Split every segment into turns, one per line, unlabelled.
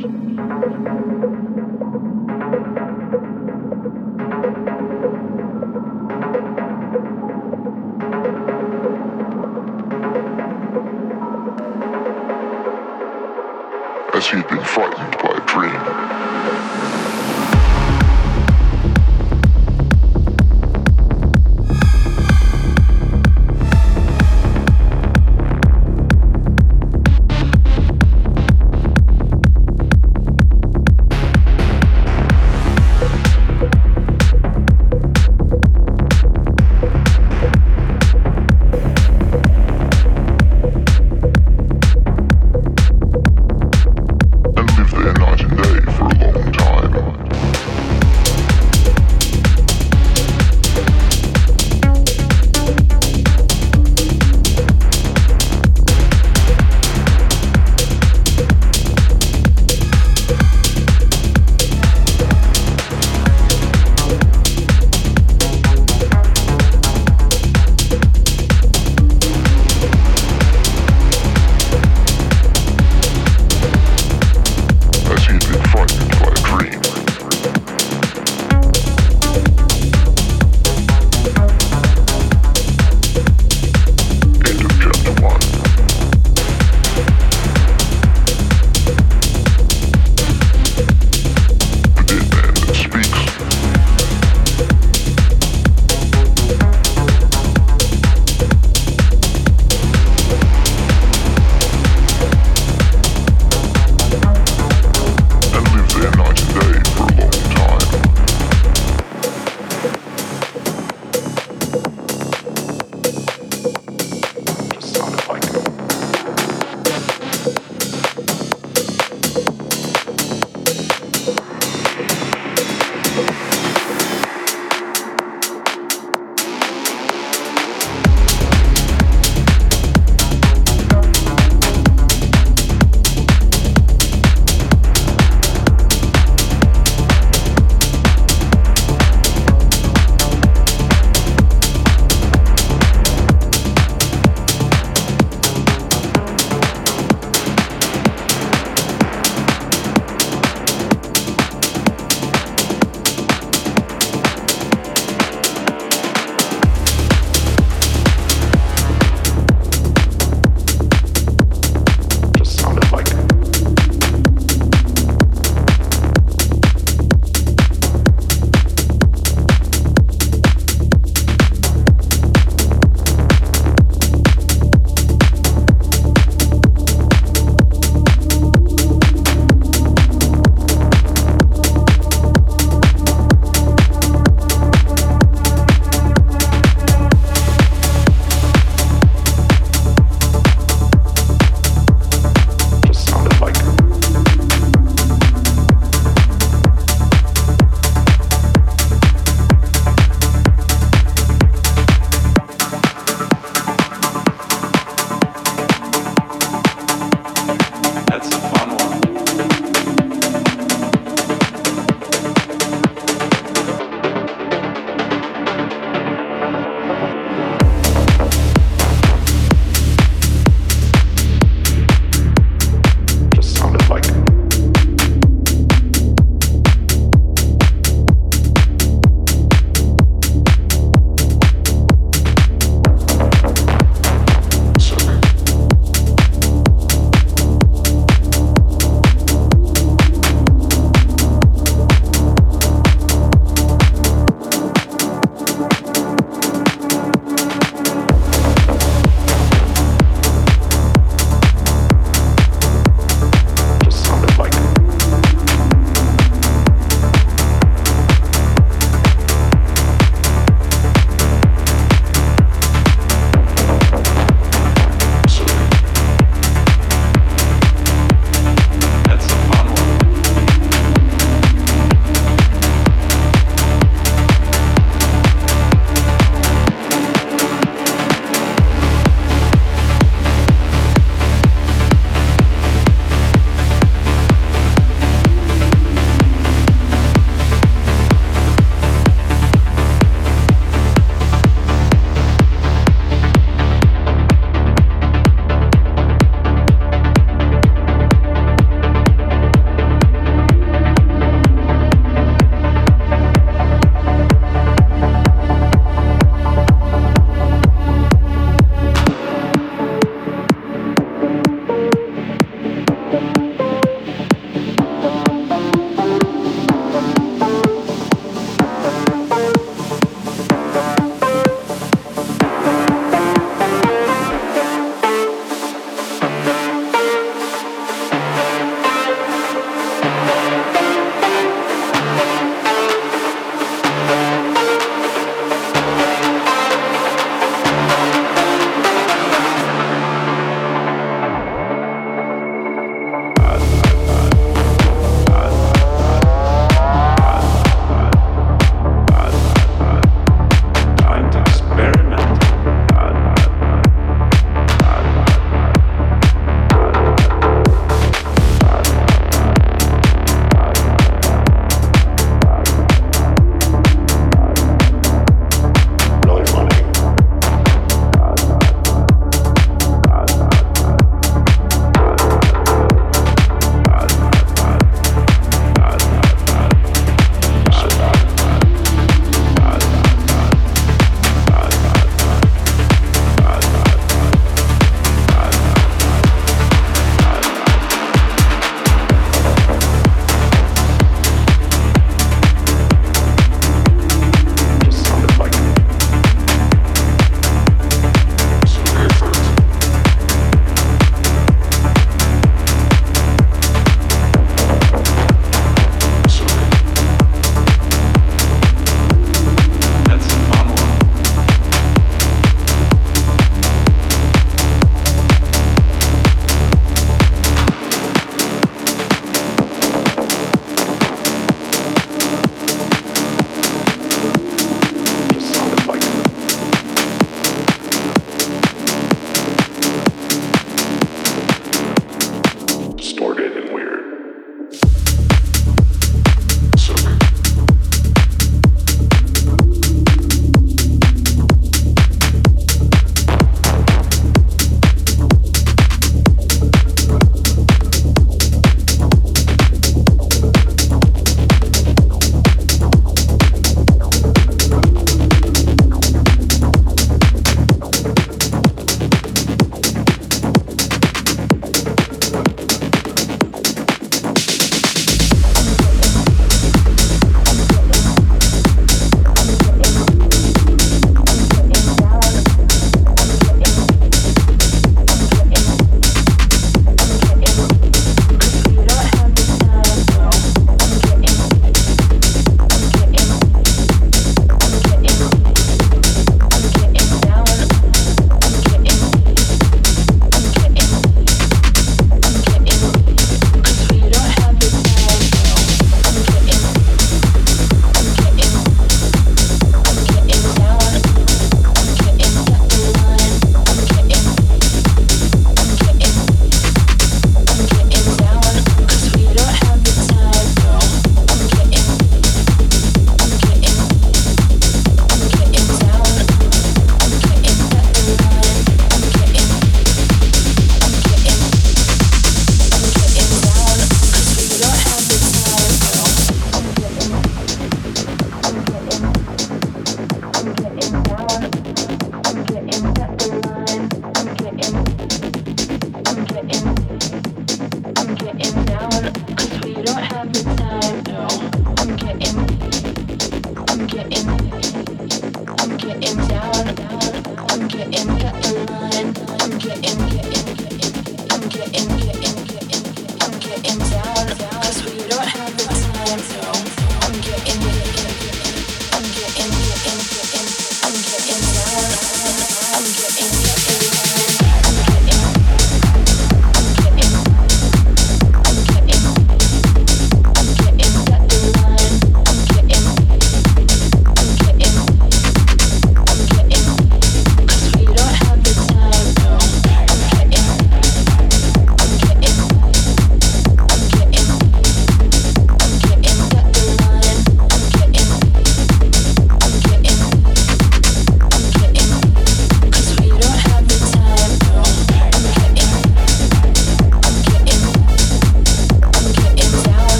As he been frightened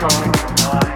control.